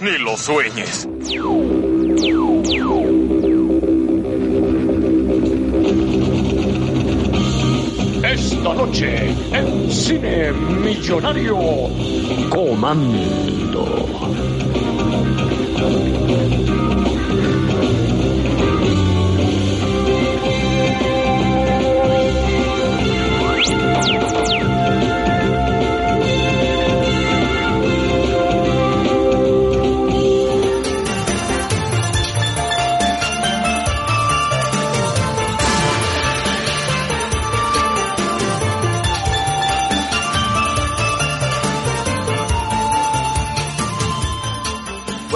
Ni lo sueñes. Esta noche en Cine Millonario Comando.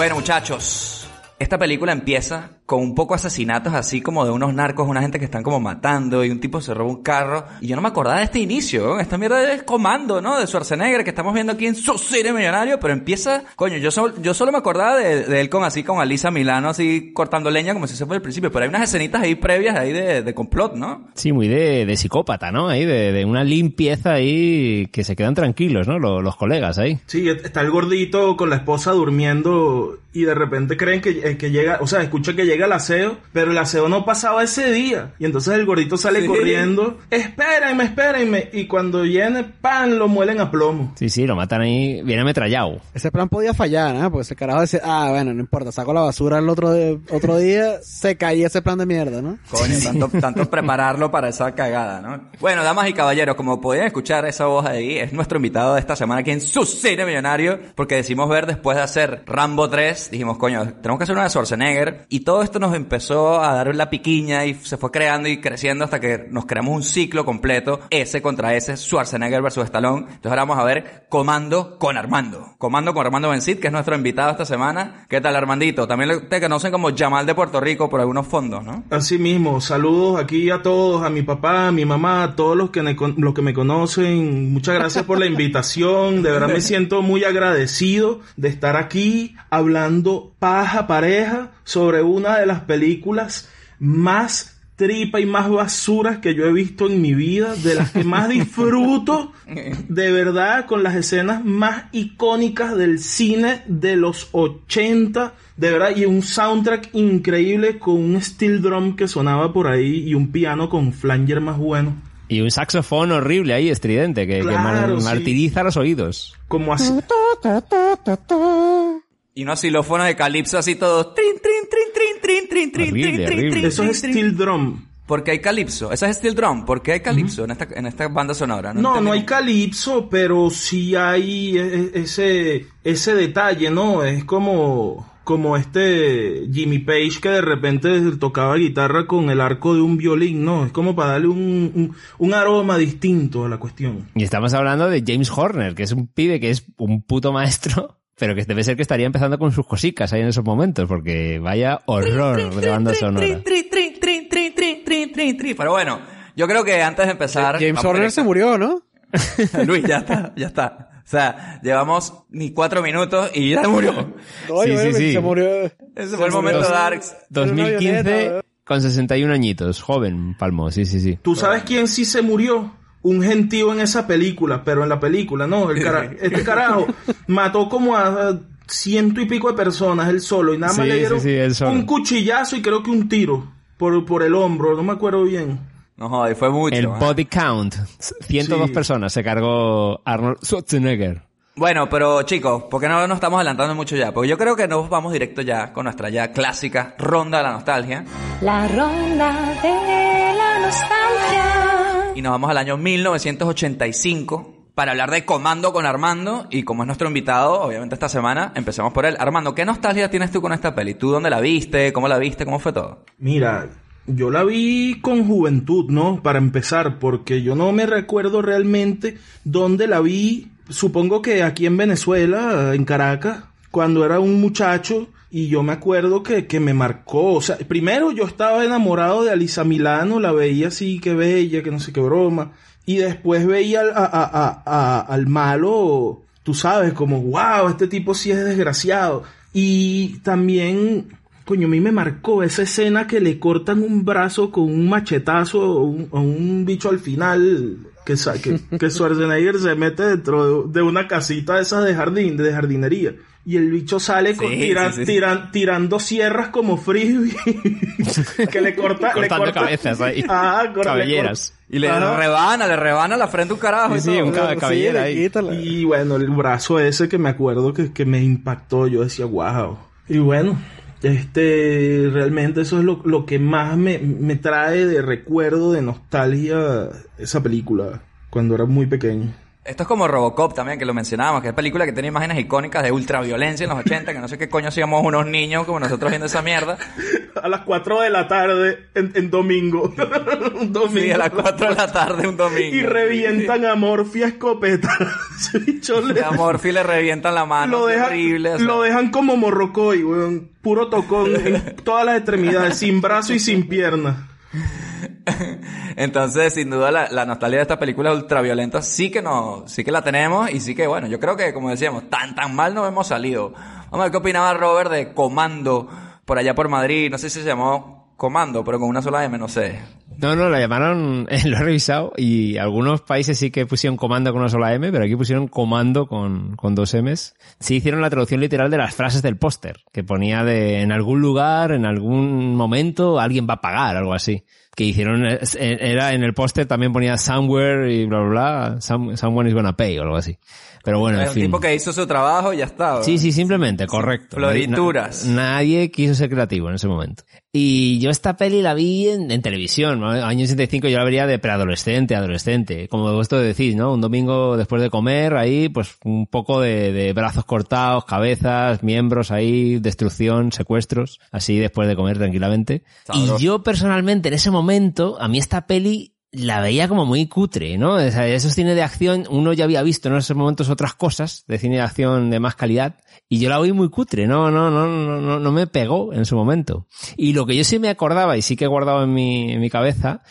Bueno, muchachos, esta película empieza con un poco asesinatos así como de unos narcos, una gente que están como matando y un tipo se roba un carro. Y yo no me acordaba de este inicio, ¿eh? esta mierda es comando, ¿no? De Schwarzenegger que estamos viendo aquí en su cine millonario, pero empieza, coño, yo, sol- yo solo me acordaba de, de él con así con Alisa Milano así cortando leña como si se fuera el principio, pero hay unas escenitas ahí previas ahí de, de complot, ¿no? Sí, muy de, de psicópata, ¿no? Ahí, de, de una limpieza ahí que se quedan tranquilos, ¿no? Los, los colegas ahí. Sí, está el gordito con la esposa durmiendo y de repente creen que, eh, que llega, o sea, escucha que llega el aseo, pero el aseo no pasaba ese día. Y entonces el gordito sale Sí. corriendo, espérenme, espérenme. Y cuando viene, pan, lo muelen a plomo. Sí, sí, lo matan ahí, viene ametrallado. Ese plan podía fallar, ¿no? Porque ese carajo decía, ah, bueno, no importa, saco la basura el otro, de- otro día, se caía ese plan de mierda, ¿no? Coño, tanto, tanto prepararlo para esa cagada, ¿no? Bueno, damas y caballeros, como podían escuchar esa voz ahí, es nuestro invitado de esta semana aquí en su cine millonario, porque decimos ver después de hacer Rambo 3, dijimos, coño, tenemos que hacer una de Schwarzenegger, y todo esto nos empezó a dar la piquiña y se fue creando y creciendo hasta que nos creamos un ciclo completo, ese contra ese, Schwarzenegger versus Stallone. Entonces ahora vamos a ver Comando con Armando. Comando con Armando Bencid, que es nuestro invitado esta semana. ¿Qué tal, Armandito? También te conocen como Jamal de Puerto Rico por algunos fondos, ¿no? Así mismo, saludos aquí a todos, a mi papá, a mi mamá, a todos los que me, los que me conocen. Muchas gracias por la invitación. De verdad me siento muy agradecido de estar aquí hablando paja pareja sobre una de las películas más tripa y más basuras que yo he visto en mi vida, de las que más disfruto, de verdad, con las escenas más icónicas del cine de los 80, de verdad, y un soundtrack increíble con un steel drum que sonaba por ahí y un piano con flanger más bueno. Y un saxofón horrible ahí, estridente, que, que mar- Claro, sí. martiriza los oídos. Como así. Y unos xilófonos de calipso así todos. Trin, trin, trin, trin, trin, trin, trin, Horrible, trin, trin, Eso es trin, steel drum. ¿Por qué hay calipso? Esa es steel drum. ¿Por qué hay calipso en, esta, en esta banda sonora? No, no entendí. hay calipso, pero sí hay e- e- ese, ese detalle, ¿no? Es como, como este Jimmy Page que de repente tocaba guitarra con el arco de un violín, ¿no? Es como para darle un, un, un aroma distinto a la cuestión. Y estamos hablando de James Horner, que es un pibe que es un puto maestro, pero que debe ser que estaría empezando con sus cosicas ahí en esos momentos, porque vaya horror trin, trin, de banda sonora. Trin, Pero bueno, yo creo que antes de empezar... James Horner se murió, ¿no? Luis, ya está, ya está. O sea, llevamos ni cuatro minutos y ya se murió. Sí, sí, sí. Se murió. Ese fue el momento dos, Darks. 2015 ¿eh? con 61 añitos, joven, Palmo, sí, sí, sí. ¿Tú sabes quién sí se murió? Un gentío en esa película, pero en la película, no, el cara- este carajo mató como a ciento y pico de personas él solo y nada más Sí, le dieron sí, sí, un cuchillazo y creo que un tiro por, por el hombro, no me acuerdo bien. No joder, fue mucho. El ¿eh? body count, 102 Sí. personas se cargó Arnold Schwarzenegger. Bueno, pero chicos, ¿por qué no nos estamos adelantando mucho ya? Porque yo creo que nos vamos directo ya con nuestra ya clásica ronda de la nostalgia. La ronda de la nostalgia. Y nos vamos al año 1985 para hablar de Comando con Armando. Y como es nuestro invitado, obviamente esta semana, empecemos por él. Armando, ¿qué nostalgia tienes tú con esta peli? ¿Tú dónde la viste? ¿Cómo la viste? ¿Cómo fue todo? Mira, yo la vi con juventud, ¿no? Para empezar, porque yo no me recuerdo realmente dónde la vi. Supongo que aquí en Venezuela, en Caracas, cuando era un muchacho y yo me acuerdo que, que me marcó. O sea, primero yo estaba enamorado de Alisa Milano, la veía así, que bella, que no sé qué broma. Y después veía al, a- al malo, tú sabes, como, wow, este tipo sí es desgraciado. Y también, coño, a mí me marcó esa escena que le cortan un brazo con un machetazo a un, bicho al final. Que, que, que Schwarzenegger se mete dentro de, de una casita de esas de jardín, de jardinería. Y el bicho sale con, Sí, tira- sí, sí, sí. tiran- tirando sierras como frisbee. que le corta, le Cortando corta- cabezas ahí. Ah, corta- le Cabelleras. Y le Ajá. rebana, le rebana la frente un carajo. y Sí, todo. un ca- Sí, cabellera le ahí. Y bueno, el brazo ese que me acuerdo que, que me impactó, yo decía, wow. Y bueno, este, realmente eso es lo, lo que más me, me trae de recuerdo, de nostalgia, esa película, cuando era muy pequeño. Esto es como Robocop también, que lo mencionábamos, que es película que tiene imágenes icónicas de ultraviolencia en los 80, que no sé qué coño hacíamos unos niños como nosotros viendo esa mierda. A las 4 de la tarde, en, en domingo. Un domingo. Sí, a las 4 de la tarde un domingo. Y revientan a Morphy a escopeta. Le- A Morphy le revientan la mano. lo dejan, horrible. o sea. lo dejan como morrocoy, weón. Puro tocón en todas las extremidades, sin brazo y sin pierna. Entonces, sin duda, la, la nostalgia de estas películas ultraviolentas sí que no, sí que la tenemos y sí que, bueno, yo creo que, como decíamos, tan, tan mal no hemos salido. Vamos a ver qué opinaba Robert de Comando por allá por Madrid. No sé si se llamó Comando, pero con una sola M, no sé. No, no, la llamaron, lo he revisado y algunos países sí que pusieron comando con una sola M, pero aquí pusieron comando con, con dos M's. Sí hicieron la traducción literal de las frases del póster, que ponía de en algún lugar, en algún momento, alguien va a pagar, algo así. Que hicieron, es- era en el póster también ponía somewhere y bla, bla, bla, some- someone is gonna pay o algo así. Pero bueno, es en un fin. tipo que hizo su trabajo y ya está. Sí, sí, simplemente, correcto. Florituras. Nadie, na- nadie quiso ser creativo en ese momento. Y yo esta peli la vi en, en televisión, ¿no? año 65 yo la vería de preadolescente, adolescente, como vosotros decís, ¿no? Un domingo después de comer, ahí, pues un poco de, de brazos cortados, cabezas, miembros ahí, destrucción, secuestros, así después de comer tranquilamente. Sabroso. Y yo personalmente en ese momento, a mí esta peli la veía como muy cutre, ¿no? O sea, esos cine de acción, uno ya había visto en esos momentos otras cosas de cine de acción de más calidad y yo la vi muy cutre, no, no, no, no, no, me pegó en su momento. Y lo que yo sí me acordaba y sí que he guardado en mi, en mi cabeza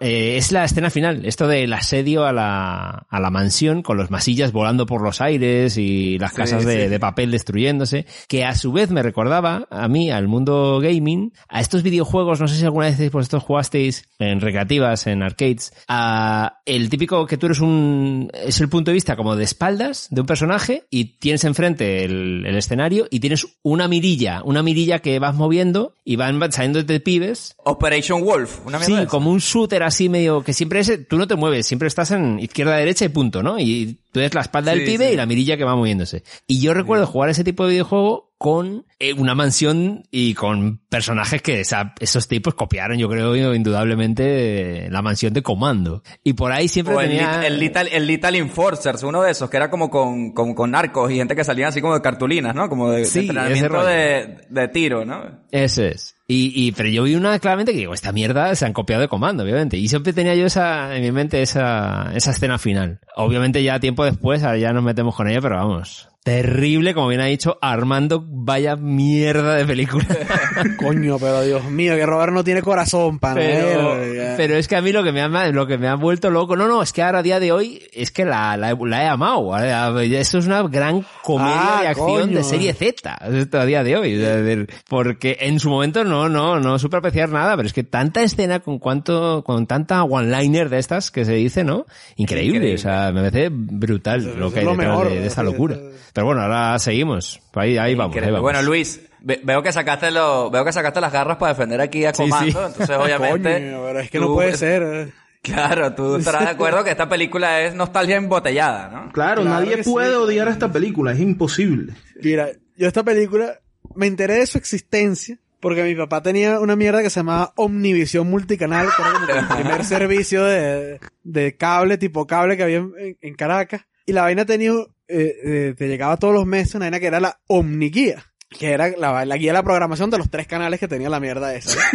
eh, es la escena final, esto del asedio a la, a la mansión con los masillas volando por los aires y las Sí, casas de, sí. de papel destruyéndose, que a su vez me recordaba a mí, al mundo gaming, a estos videojuegos, no sé si alguna vez vosotros jugasteis en recreativas, en arcades, a el típico que tú eres un, es el punto de vista como de espaldas de un personaje y tienes enfrente el, el escenario y tienes una mirilla, una mirilla que vas moviendo y van saliendo de pibes Operation Wolf, una mierda Sí, como un shooter así medio que siempre es, tú no te mueves, siempre estás en izquierda, derecha y punto, ¿no? Y tú ves la espalda del Sí, pibe sí. y la mirilla que va moviéndose. Y yo recuerdo jugar ese tipo de videojuego con eh, una mansión y con personajes que esa- esos tipos copiaron, yo creo, indudablemente, la mansión de comando. Y por ahí siempre O el, tenía... Lit- el Lethal, el Lethal Enforcers, uno de esos, que era como con, con, con narcos y gente que salían así como de cartulinas, ¿no? Como de, de Sí, ese entrenamiento de, de tiro, ¿no? Ese es. Y, y, pero yo vi una claramente que digo, esta mierda se han copiado de comando, obviamente. Y siempre tenía yo esa, en mi mente esa, esa escena final. Obviamente ya tiempo después, ya nos metemos con ella, pero vamos. Terrible, como bien ha dicho Armando, vaya mierda de película. Coño, pero Dios mío, que Robert no tiene corazón para pero, pero es que a mí lo que me ha, lo que me ha vuelto loco, no, no, es que ahora a día de hoy, es que la, la, la he amado. Esto es una gran comedia Ah, de acción coño. de serie Z, esto a día de hoy. Decir, Porque en su momento no, no, no supe apreciar nada, pero es que tanta escena con cuanto, con tanta one-liner de estas que se dice, ¿no? Increíble, Increíble. o sea, me parece brutal lo que hay lo detrás mejor, de, de esta locura. Pero bueno, ahora seguimos. Ahí, ahí vamos, ahí Increíble. vamos. Bueno, Luis, ve- veo que sacaste lo, veo que sacaste las garras para defender aquí a Comando, sí. entonces obviamente. Coño, pero es que tú- no puede ser. eh. Claro, tú estarás de acuerdo que esta película es nostalgia embotellada, ¿no? Claro, Claro nadie sí. puede odiar a esta película, es imposible. Mira, yo esta película me enteré de su existencia porque mi papá tenía una mierda que se llamaba Omnivisión Multicanal, que era como que el primer servicio de, de cable, tipo cable que había en, en Caracas. Y la vaina tenía, eh, eh, te llegaba todos los meses una vaina que era la Omniguía. Que era la, la guía de la programación de los tres canales que tenía la mierda esa.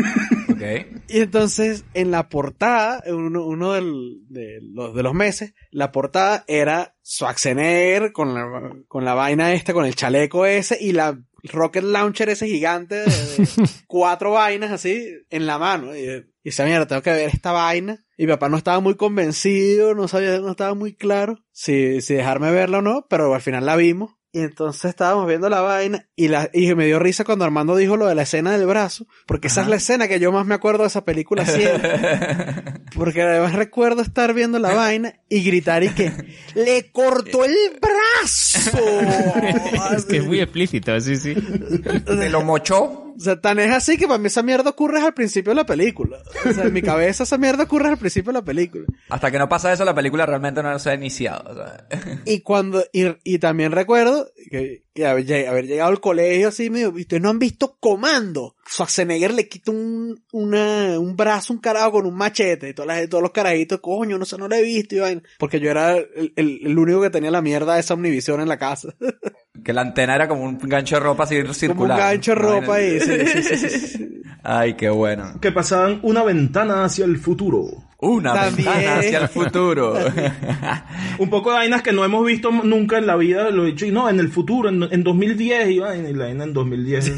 Ok. Y entonces, en la portada, uno, uno del- de, los, de los meses, la portada era Schwarzenegger con la, con la vaina esta, con el chaleco ese y la rocket launcher ese gigante de, de cuatro vainas así en la mano. Y, y mierda, tengo que ver esta vaina. Y mi papá no estaba muy convencido, no sabía, no estaba muy claro si, si dejarme verla o no, pero al final la vimos. Y entonces estábamos viendo la vaina y, la, y me dio risa cuando Armando dijo lo de la escena del brazo, porque esa es la escena que yo más me acuerdo de esa película siempre. Porque además recuerdo estar viendo la vaina y gritar y que ¡Le cortó el brazo! es que es muy explícito, sí, sí. ¿Te lo mochó? O sea, tan es así que para mí esa mierda ocurre al principio de la película. O sea, en mi cabeza esa mierda ocurre al principio de la película. Hasta que no pasa eso, la película realmente no se ha iniciado. o sea. Y cuando, y, y también recuerdo que, que haber, lleg- haber llegado al colegio así medio, ¿y ustedes no han visto Comando? Schwarzenegger le quita un, una, un brazo, un carajo con un machete, y todas las, todos los carajitos, coño, no sé, no lo he visto, y vaina. Porque yo era el, el, el único que tenía la mierda de esa omnivisión en la casa. Que la antena era como un gancho de ropa así Como un circular. gancho de ropa sí, sí, sí, sí. Ay, qué bueno. Que pasaban una ventana hacia el futuro. Una También. ventana hacia el futuro. Un poco de vainas que no hemos visto nunca en la vida, lo he dicho, y no, en el futuro, en, en 2010, y vaina, y la vaina en 2010,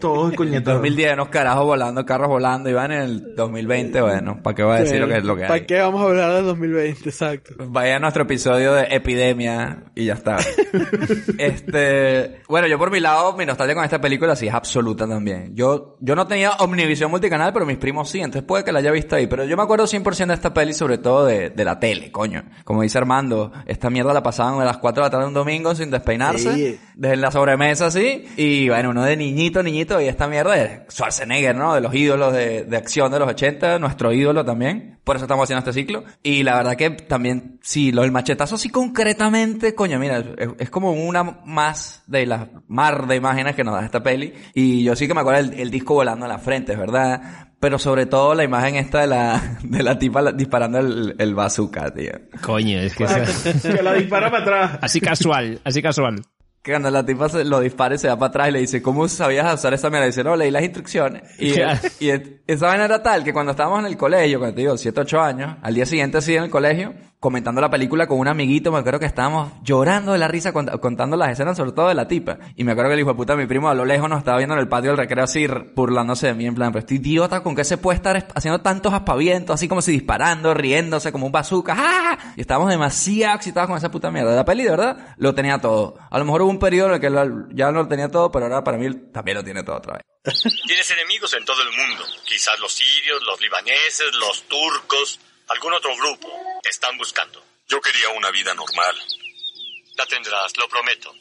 todo es En coñetado. 2010 unos carajos volando, carros volando, y van en el 2020, bueno, ¿para qué voy a decir lo que es lo que ¿Para hay? qué vamos a hablar del 2020? Exacto. Vaya a nuestro episodio de epidemia y ya está. este, bueno, yo por mi lado, mi nostalgia con esta película sí es absoluta también. Yo, yo no tenía Omnivisión multicanal, pero mis primos sí, entonces puede que la haya visto ahí. Pero yo me acuerdo 100% de esta peli, sobre todo de, de la tele, coño. Como dice Armando, esta mierda la pasaban a las 4 de la tarde un domingo sin despeinarse, Sí. desde la sobremesa así, y bueno, uno de niñito, niñito, y esta mierda es Schwarzenegger, ¿no? De los ídolos de, de acción de los 80, nuestro ídolo también. Por eso estamos haciendo este ciclo. Y la verdad que también, sí, lo del machetazo sí concretamente, coño, mira, es, es como una más de las mar de imágenes que nos da esta peli. Y yo sí que me acuerdo el, el disco volando en la frente, es verdad. Pero sobre todo la imagen esta de la, de la tipa la- disparando el, el bazooka, tío. Coño, es que es Que la dispara para atrás. así casual, así casual. Que cuando la tipa se lo dispara y se va para atrás y le dice, ¿cómo sabías usar esa mierda? Y dice, no, leí las instrucciones. Y, y es- esa vaina era tal que cuando estábamos en el colegio, cuando te digo, 7, 8 años, al día siguiente así en el colegio, comentando la película con un amiguito, me acuerdo que estábamos llorando de la risa cont- contando las escenas, sobre todo de la tipa. Y me acuerdo que el hijo de puta, mi primo a lo lejos nos estaba viendo en el patio del recreo así, burlándose de mí, en plan, pero este idiota, ¿con qué se puede estar es- haciendo tantos aspavientos, así como si disparando, riéndose como un bazooka? ¡Ah! Y estábamos demasiado excitados con esa puta mierda. La peli, de verdad, lo tenía todo. A lo mejor hubo un periodo en el que lo- ya no lo tenía todo, pero ahora para mí también lo tiene todo otra vez. Tienes enemigos en todo el mundo. Quizás los sirios, los libaneses, los turcos, algún otro grupo. Te están buscando. Yo quería una vida normal. La tendrás, lo prometo.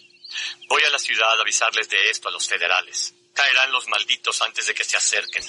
Voy a la ciudad a avisarles de esto a los federales. Caerán los malditos antes de que se acerquen.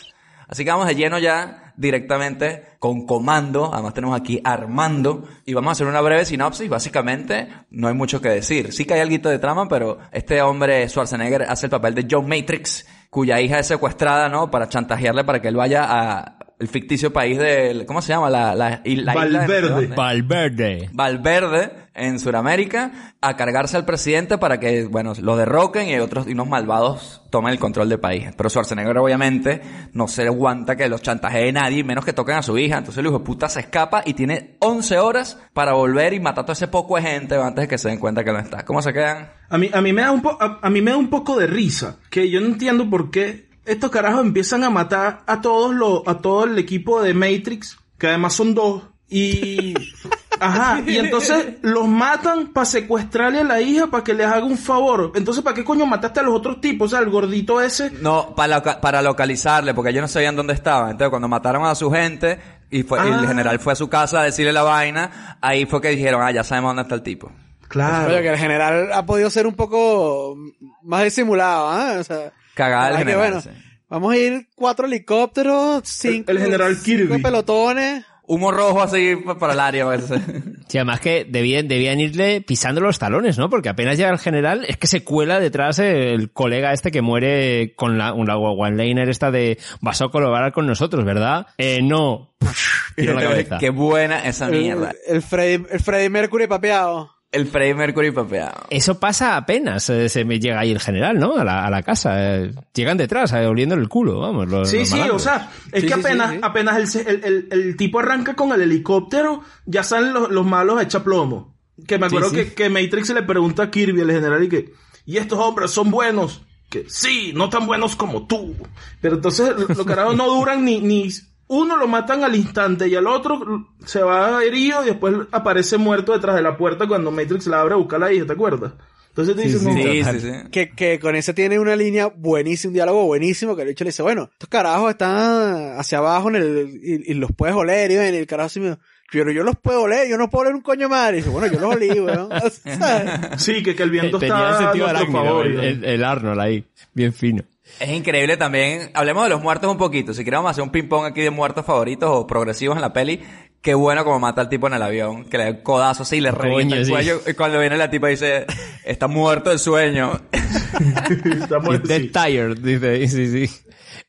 Así que vamos de lleno ya directamente con comando. Además tenemos aquí Armando. Y vamos a hacer una breve sinopsis. Básicamente no hay mucho que decir. Sí que hay algo de trama, pero este hombre Schwarzenegger hace el papel de John Matrix, cuya hija es secuestrada, ¿no? Para chantajearle para que él vaya a el ficticio país de... ¿Cómo se llama? La, la, isla de- Valverde. ¿dónde? Valverde. Valverde en Sudamérica a cargarse al presidente para que, bueno, lo derroquen y otros y unos malvados tomen el control del país. Pero Schwarzenegger obviamente no se aguanta que los chantajee nadie, menos que toquen a su hija. Entonces el hijo de puta se escapa y tiene 11 horas para volver y matar a todo ese poco de gente antes de que se den cuenta que no está. ¿Cómo se quedan? A mí, a mí me da un po- a, a mí me da un poco de risa, que yo no entiendo por qué estos carajos empiezan a matar a todos los, a todo el equipo de Matrix, que además son dos, y ajá, y entonces los matan para secuestrarle a la hija para que les haga un favor. Entonces, ¿para qué coño mataste a los otros tipos? O sea, el gordito ese. No, para, loca- para localizarle, porque ellos no sabían dónde estaba. Entonces, cuando mataron a su gente y, fue, y Ah. el general fue a su casa a decirle la vaina, ahí fue que dijeron, ah, ya sabemos dónde está el tipo. Claro. Pero que el general ha podido ser un poco más disimulado, ¿ah? O sea, Cagada el ah, que general. bueno, sí. vamos a ir cuatro helicópteros, cinco, el general cinco Kirby. pelotones. Humo rojo así pa- para el área. pues. Sí, además que debían, debían irle pisando los talones, ¿no? Porque apenas llega el general, es que se cuela detrás el colega este que muere con la, una one-liner esta de vas a colaborar con nosotros, ¿verdad? Eh, no. Tiro en la cabeza. Qué buena esa El, mierda. el, Freddy, el Freddy Mercury papeado. El Freddie Mercury papeado. Eso pasa apenas eh, se me llega ahí el general, ¿no? A la, a la casa. eh, llegan detrás, eh, oliéndole el culo, vamos. los- Sí, los sí, o sea, es Sí, que sí, apenas, sí. apenas el, el, el- el tipo arranca con el helicóptero, ya salen los, los malos a echa plomo. Que me acuerdo sí. Que, que Matrix le pregunta a Kirby, el general, y que, ¿y estos hombres son buenos? Que sí, no tan buenos como tú. Pero entonces lo- los carajos no duran ni, ni, uno lo matan al instante y al otro se va herido y después aparece muerto detrás de la puerta cuando Matrix la abre a buscar a la hija, ¿te acuerdas? Entonces te dices, no, Sí, sí, sí. Que, que con ese tiene una línea buenísima, un diálogo buenísimo, que el bicho le dice, bueno, estos carajos están hacia abajo en el, y, y los puedes oler, y ven, y el carajo así me pero yo los puedo oler, yo no puedo oler un coño madre. Y dice, bueno, yo los olí, weón. ¿Sabes? Sí, que, que el viento Tenía está el a nuestro favor. el, el- el Arnold ahí, bien fino. Es increíble también. Hablemos de los muertos un poquito. Si queremos hacer un ping-pong aquí de muertos favoritos o progresivos en la peli, qué bueno como mata al tipo en el avión. Que le da el codazo así y le revienta el sí. cuello. Y cuando viene la tipa dice, está muerto el sueño. Estamos- Dead sí. tired, dice, sí, sí.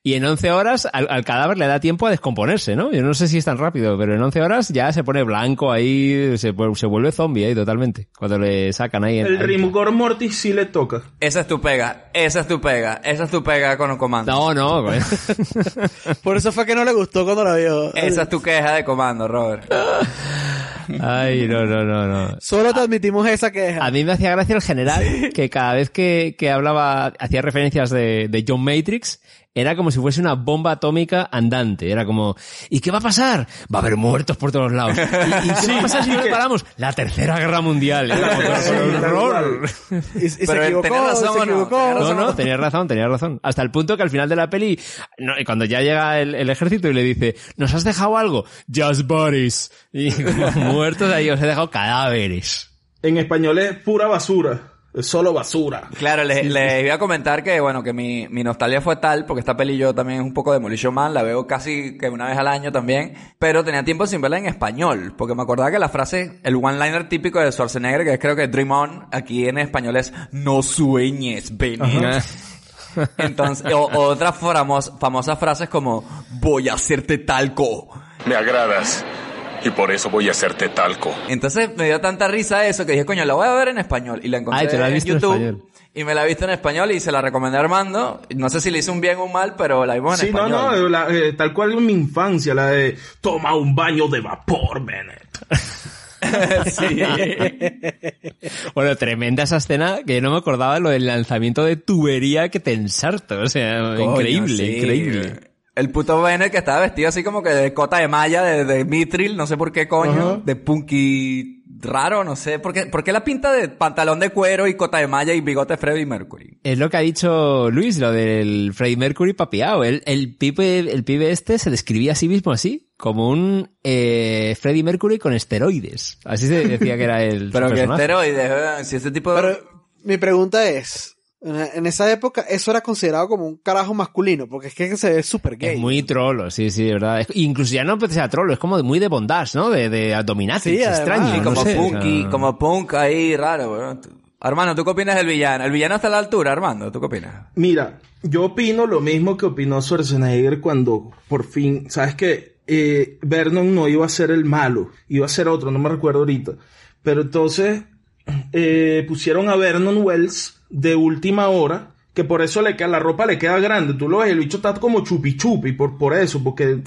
Y en 11 horas al, al cadáver le da tiempo a descomponerse, ¿no? Yo no sé si es tan rápido, pero en 11 horas ya se pone blanco ahí, se, vu- se vuelve zombie ahí totalmente. Cuando le sacan ahí... El ahí- Rigor Mortis sí le toca. Esa es tu pega. Esa es tu pega. Esa es tu pega con un comando. No, no, güey. Por eso fue que no le gustó cuando la vio. Esa es tu queja de comando, Robert. Ay, no, no, no, no. Solo te admitimos esa queja. A mí me hacía gracia el general, que cada vez que, que hablaba, hacía referencias de, de John Matrix, era como si fuese una bomba atómica andante. Era como, ¿y qué va a pasar? Va a haber muertos por todos lados. ¿Y, y qué va a pasar si no paramos? La tercera guerra mundial. Era como, Sí, horror. Y, y se Pero equivocó, razón, se ¿o no? equivocó. No, razón. no, tenías razón, tenías razón. Hasta el punto que al final de la peli, no, y cuando ya llega el, el ejército y le dice, ¿nos has dejado algo? Just bodies. Y como muertos ahí, os he dejado cadáveres. En español es pura basura. Solo basura. Claro, les, les iba a comentar que, bueno, que mi, mi nostalgia fue tal, porque esta peli yo también es un poco Demolition Man, la veo casi que una vez al año también, pero tenía tiempo sin verla en español, porque me acordaba que la frase, el one-liner típico de Schwarzenegger, que es creo que Dream On, aquí en español es No sueñes, Benny. Entonces, o, o otras famos- famosas frases como Voy a hacerte talco. Me agradas. Y por eso voy a hacerte talco. Entonces me dio tanta risa eso que dije, coño, la voy a ver en español. Y la encontré Ay, te la has en YouTube. y me la he visto en español y se la recomendé a Armando. No sé si le hice un bien o un mal, pero la vimos en Sí, no, español. no, la- eh, tal cual en mi infancia, la de toma un baño de vapor, Bennett. sí. Bueno, tremenda esa escena que yo no me acordaba de lo del lanzamiento de tubería que te ensarta. O sea, Coño, increíble, sí. increíble. El puto Bennett que estaba vestido así como que de cota de malla, de, de mitril, no sé por qué coño, de punky raro, no sé. ¿Por qué, por qué la pinta de pantalón de cuero y cota de malla y bigote Freddie Mercury? Es lo que ha dicho Luis, lo del Freddie Mercury papiado. El, el, pibe, el pibe este se describía a sí mismo así, como un eh, Freddie Mercury con esteroides. Así se decía que era el Pero que esteroides, ¿eh? si este tipo de... Pero mi pregunta es, en esa época eso era considerado como un carajo masculino, porque es que se ve súper gay. Es muy trolo, sí, sí, de verdad. Es- incluso ya no empecé a trolo, es como muy de bondage, ¿no? De, de dominatrix, Sí, extraño. Sí, no como sé, o punky, sea. como punk ahí, raro, weón. Armando, ¿tú qué opinas del villano? ¿El villano está a la altura, Armando? ¿Tú qué opinas? Mira, yo opino lo mismo que opinó Schwarzenegger cuando por fin, sabes que eh, Vernon no iba a ser el malo, iba a ser otro, no me recuerdo ahorita. Pero entonces eh, pusieron a Vernon Wells de última hora, que por eso le queda, la ropa le queda grande. Tú lo ves, el bicho está como chupi chupi, por, por eso, porque el-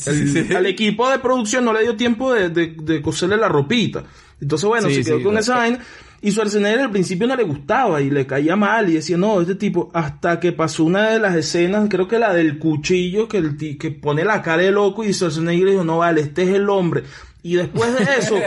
al equipo de producción no le dio tiempo de, de, de coserle la ropita. Entonces, bueno, Sí, se quedó con esa vaina. Y Schwarzenegger al principio no le gustaba y le caía mal y decía, no, este tipo, hasta que pasó una de las escenas, creo que la del cuchillo, que, el que pone la cara de loco y Schwarzenegger dijo, no vale, este es el hombre. Y después de eso, y,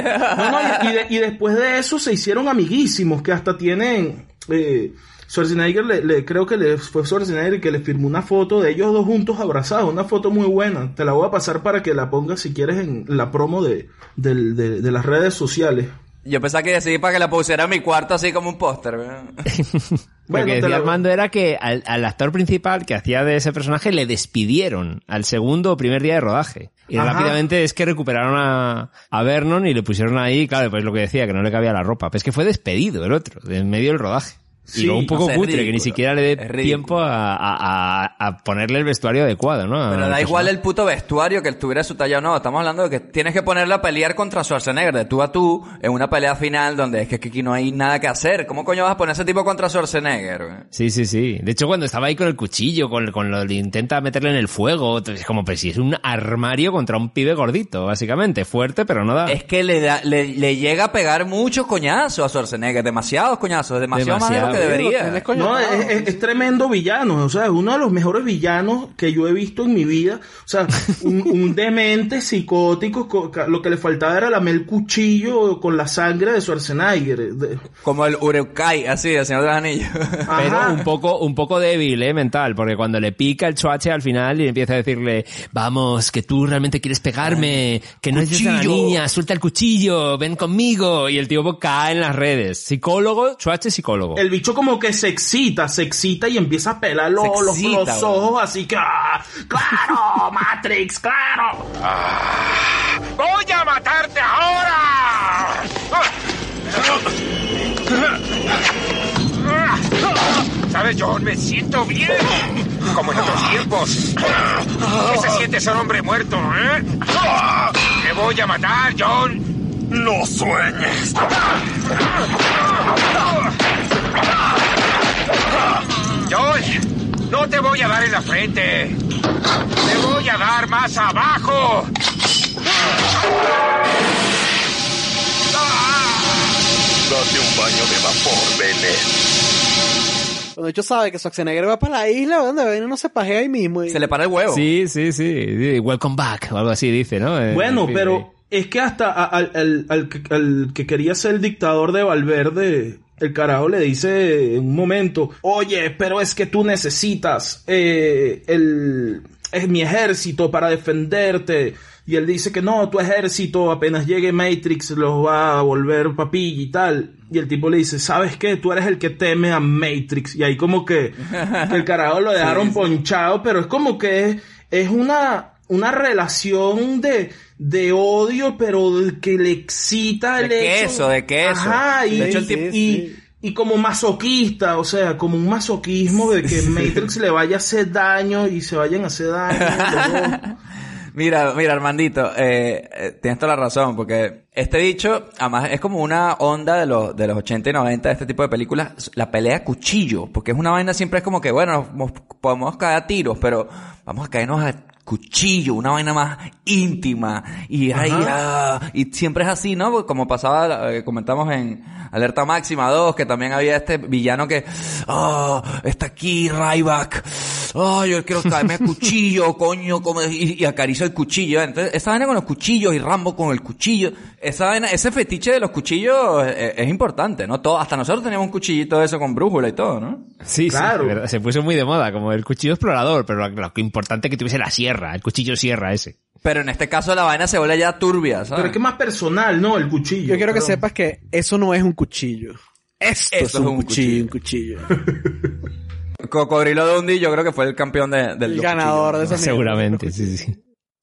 de- y después de eso se hicieron amiguísimos, que hasta tienen, eh, Schwarzenegger, le, le- creo que le fue Schwarzenegger que le firmó una foto de ellos dos juntos abrazados, una foto muy buena. Te la voy a pasar para que la pongas si quieres en la promo de, de las redes sociales. Yo pensaba que decidí para que la pusiera en mi cuarto así como un póster, weón. Lo Bueno, que te decía Armando era que al, al actor principal que hacía de ese personaje le despidieron al segundo o primer día de rodaje. Y Ajá. rápidamente es que recuperaron a, a Vernon y le pusieron ahí, claro, pues lo que decía, que no le cabía la ropa. Pues es que fue despedido el otro, de en medio del rodaje. Y luego un no poco sé, es cutre, que ni siquiera le dé tiempo a, a- a- ponerle el vestuario adecuado, ¿no? Pero da igual el puto vestuario que estuviera su talla o no. Estamos hablando de que tienes que ponerla a pelear contra Schwarzenegger de tú a tú en una pelea final donde es que aquí no hay nada que hacer. ¿Cómo coño vas a poner ese tipo contra Schwarzenegger? güey? Sí, sí, sí. De hecho, cuando estaba ahí con el cuchillo, con, con lo de intenta meterle en el fuego, es como, pues si es un armario contra un pibe gordito, básicamente. Fuerte, pero no da. Es que le, da, le, le llega a pegar muchos coñazos a Schwarzenegger. Demasiados coñazos. Demasiado, más de lo que Demasiado. debería. No, es, es- es tremendo villano, o sea, es uno de los mejores villanos que yo he visto en mi vida. O sea, un, un demente psicótico, lo que le faltaba era lamer el cuchillo con la sangre de Schwarzenegger. De- Como el Ureukai, así, el Señor de los Anillos. Pero un poco, un poco débil, eh, mental, porque cuando le pica el chuache al final y empieza a decirle, vamos, que tú realmente quieres pegarme, que no eres la niña, suelta el cuchillo, ven conmigo, y el tío cae en las redes. Psicólogo, chuache psicólogo. El bicho como que se excita, se excita y empieza a pelar los, los- ojos, así que, ¡ah! ¡claro! ¡Matrix, claro! ¡Voy a matarte ahora! ¿Sabes, John? Me siento bien. Como en otros tiempos. ¿Qué se siente ser hombre muerto, eh? Te voy a matar, John. No sueñes. John, no te voy a dar en la frente. Te voy a dar más abajo. Date un baño de vapor, Bennett. Cuando de hecho sabe que Schwarzenegger va para la isla donde viene no se pajea ahí mismo. y- Se le para el huevo. Sí, sí, sí, welcome back, o algo así dice, ¿no? Eh, Bueno, en fin, pero es que hasta al, al- al que- al que quería ser el dictador de Valverde, el carajo le dice en un momento, oye, pero es que tú necesitas eh, el, es mi ejército para defenderte. Y él dice que no, tu ejército apenas llegue Matrix los va a volver papilla y tal. Y el tipo le dice, ¿sabes qué? Tú eres el que teme a Matrix. Y ahí como que, que el carajo lo dejaron ponchado, pero es como que es, es una, una relación de, de odio, pero de que le excita el De hecho. queso, de queso. Ajá, y, De hecho, el y- y- y como masoquista, o sea, como un masoquismo de que Matrix le vaya a hacer daño y se vayan a hacer daño. Mira, mira, Armandito, eh, eh, tienes toda la razón, porque este dicho, además, es como una onda de los, de los 80 y 90 de este tipo de películas, la pelea a cuchillo, porque es una vaina siempre es como que, bueno, nos podemos caer a tiros, pero vamos a caernos a cuchillo, una vaina más íntima, y ay, ah, y siempre es así, ¿no? Porque Como pasaba, eh, comentamos en Alerta Máxima 2, que también había este villano que, ah, está aquí, Ryback, oh, yo quiero caerme a cuchillo, coño, como, y, y acaricio el cuchillo. Entonces, esa vaina con los cuchillos y Rambo con el cuchillo, esa vaina, ese fetiche de los cuchillos es, es importante, ¿no? Todo, hasta nosotros teníamos un cuchillito de eso con brújula y todo, ¿no? Sí, Claro. sí, se puso muy de moda, como el cuchillo explorador, pero lo, lo que importante es que tuviese la sierra, el cuchillo sierra ese. Pero en este caso la vaina se vuelve ya turbia, ¿sabes? Pero es que más personal, ¿no? El cuchillo. Yo quiero que sepas que eso no es un cuchillo. Esto Eso es un, es un cuchillo, un cuchillo. Cocodrilo Dundee yo creo que fue el campeón de, del El ganador de esa mierda. Seguramente, sí, sí.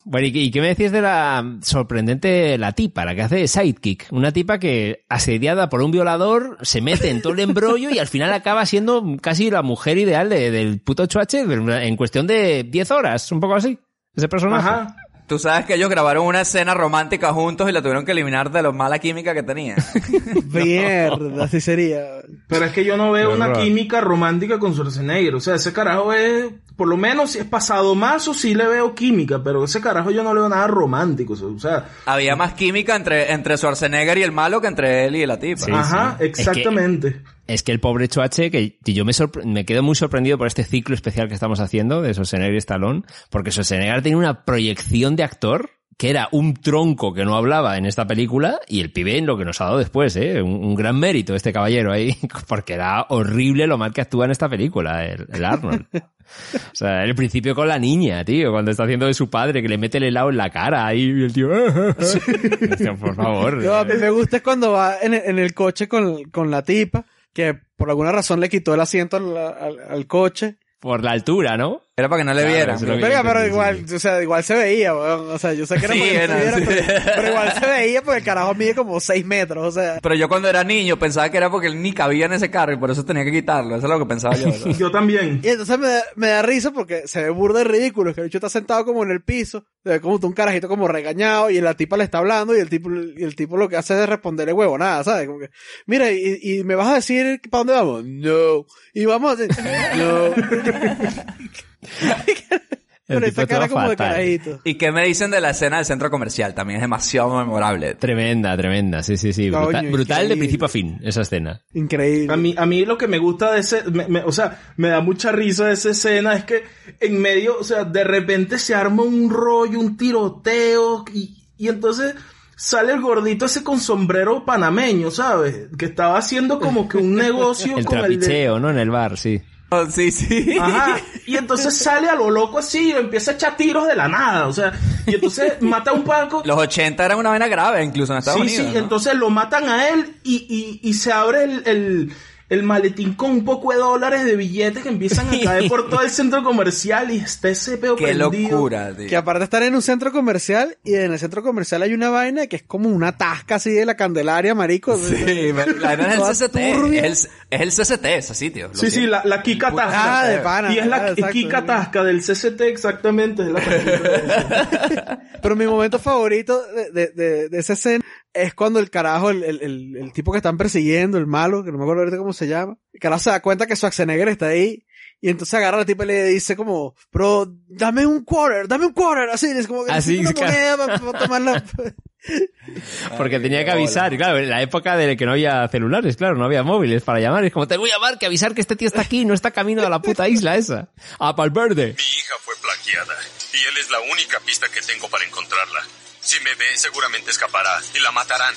Bueno, ¿y, qué- me decías de la sorprendente la tipa, la que hace de sidekick? Una tipa que, asediada por un violador, se mete en todo el embrollo y al final acaba siendo casi la mujer ideal de- del puto chuache en cuestión de 10 horas, un poco así, ese personaje. Ajá. Tú sabes que ellos grabaron una escena romántica juntos y la tuvieron que eliminar de lo mala química que tenía. Mierda, así sería. Pero es que yo no veo Qué una horror. química romántica con Schwarzenegger. O sea, ese carajo es, por lo menos si es pasado más o sí le veo química, pero ese carajo yo no le veo nada romántico. O sea, Había más química entre, entre Schwarzenegger y el malo que entre él y la tipa. Sí, ajá, sí. Es que- exactamente. Es que el pobre Chuache, que yo me, me quedo muy sorprendido por este ciclo especial que estamos haciendo de Schwarzenegger y Stallone, porque Schwarzenegger tiene una proyección de actor que era un tronco que no hablaba en esta película y el pibe en lo que nos ha dado después, ¿eh? Un, un gran mérito este caballero ahí, porque era horrible lo mal que actúa en esta película, el, el Arnold. O sea, el principio con la niña, tío, cuando está haciendo de su padre, que le mete el helado en la cara ahí y el tío... Por favor. No, a mí me gusta es cuando va en el, en el coche con, con la tipa, que por alguna razón le quitó el asiento al, al- coche. Por la altura, ¿no? Era para que no le Claro, vieran. pero sí, igual, o sea, igual se veía, weón. O sea, yo sé que era Sí, para que no era, se viera, sí. pero, pero igual se veía porque el carajo mide como 6 metros, o sea. Pero yo cuando era niño pensaba que era porque él ni cabía en ese carro y por eso tenía que quitarlo. Eso es lo que pensaba yo. ¿verdad? Yo también. Y entonces me da, me da risa porque se ve burda de ridículo. Es que el bicho está sentado como en el piso, se ve como un carajito como regañado y la tipa le está hablando y el tipo, y el tipo lo que hace es responderle huevo, nada, ¿sabes? Como que, mira, y, y me vas a decir para dónde vamos? No. Y vamos a decir, no. El Con tipo esa cara estaba como de fatal. ¿Y qué me dicen de la escena del centro comercial? También es demasiado memorable. Tremenda, tremenda. Sí, sí, sí. Coño, Brutal, de principio a fin, esa escena. Increíble. A mí, a mí lo que me gusta de ese, me- me- o sea, me da mucha risa de esa escena es que en medio, o sea, de repente se arma un rollo, un tiroteo y, y entonces sale el gordito ese con sombrero panameño, ¿sabes? Que estaba haciendo como que un negocio El con el de... trapicheo, ¿no? En el bar, sí. Oh, sí, sí. Ajá, y entonces sale a lo loco así y empieza a echar tiros de la nada, o sea, y entonces mata a un Paco. Los 80 eran una vaina grave, incluso en Estados sí, Unidos. sí, ¿no? entonces lo matan a él y, y, y se abre el, el, el maletín con un poco de dólares de billetes que empiezan a caer por todo el centro comercial y está ese peo Qué prendido. locura, tío. Que aparte están en un centro comercial y en el centro comercial hay una vaina que es como una tasca así de la Candelaria, marico. Sí, la vaina es el CCT. Es el, es el CCT, ese sitio. Sí, sí, la, la Kika Puta Tasca. Ah, de pana. Y es la ah, exacto. Kika Tasca del CCT exactamente. Es la. Pero mi momento favorito de, de, de, de esa escena es cuando el carajo, el, el, el, el tipo que están persiguiendo, el malo, que no me acuerdo ahorita cómo se llama, el carajo se da cuenta que Schwarzenegger está ahí. Y entonces agarra a la tipa y le dice como, bro, dame un quarter, dame un quarter, así, es como que Así, una claro. moneda para, para tomarla. Porque tenía que avisar, y claro, en la época de que no había celulares, claro, no había móviles para llamar. Es como, te voy a llamar, que avisar que este tío está aquí, no está camino a la puta isla esa. A Palverde. Mi hija fue plagiada y él es la única pista que tengo para encontrarla. Si me ve, seguramente escapará y la matarán.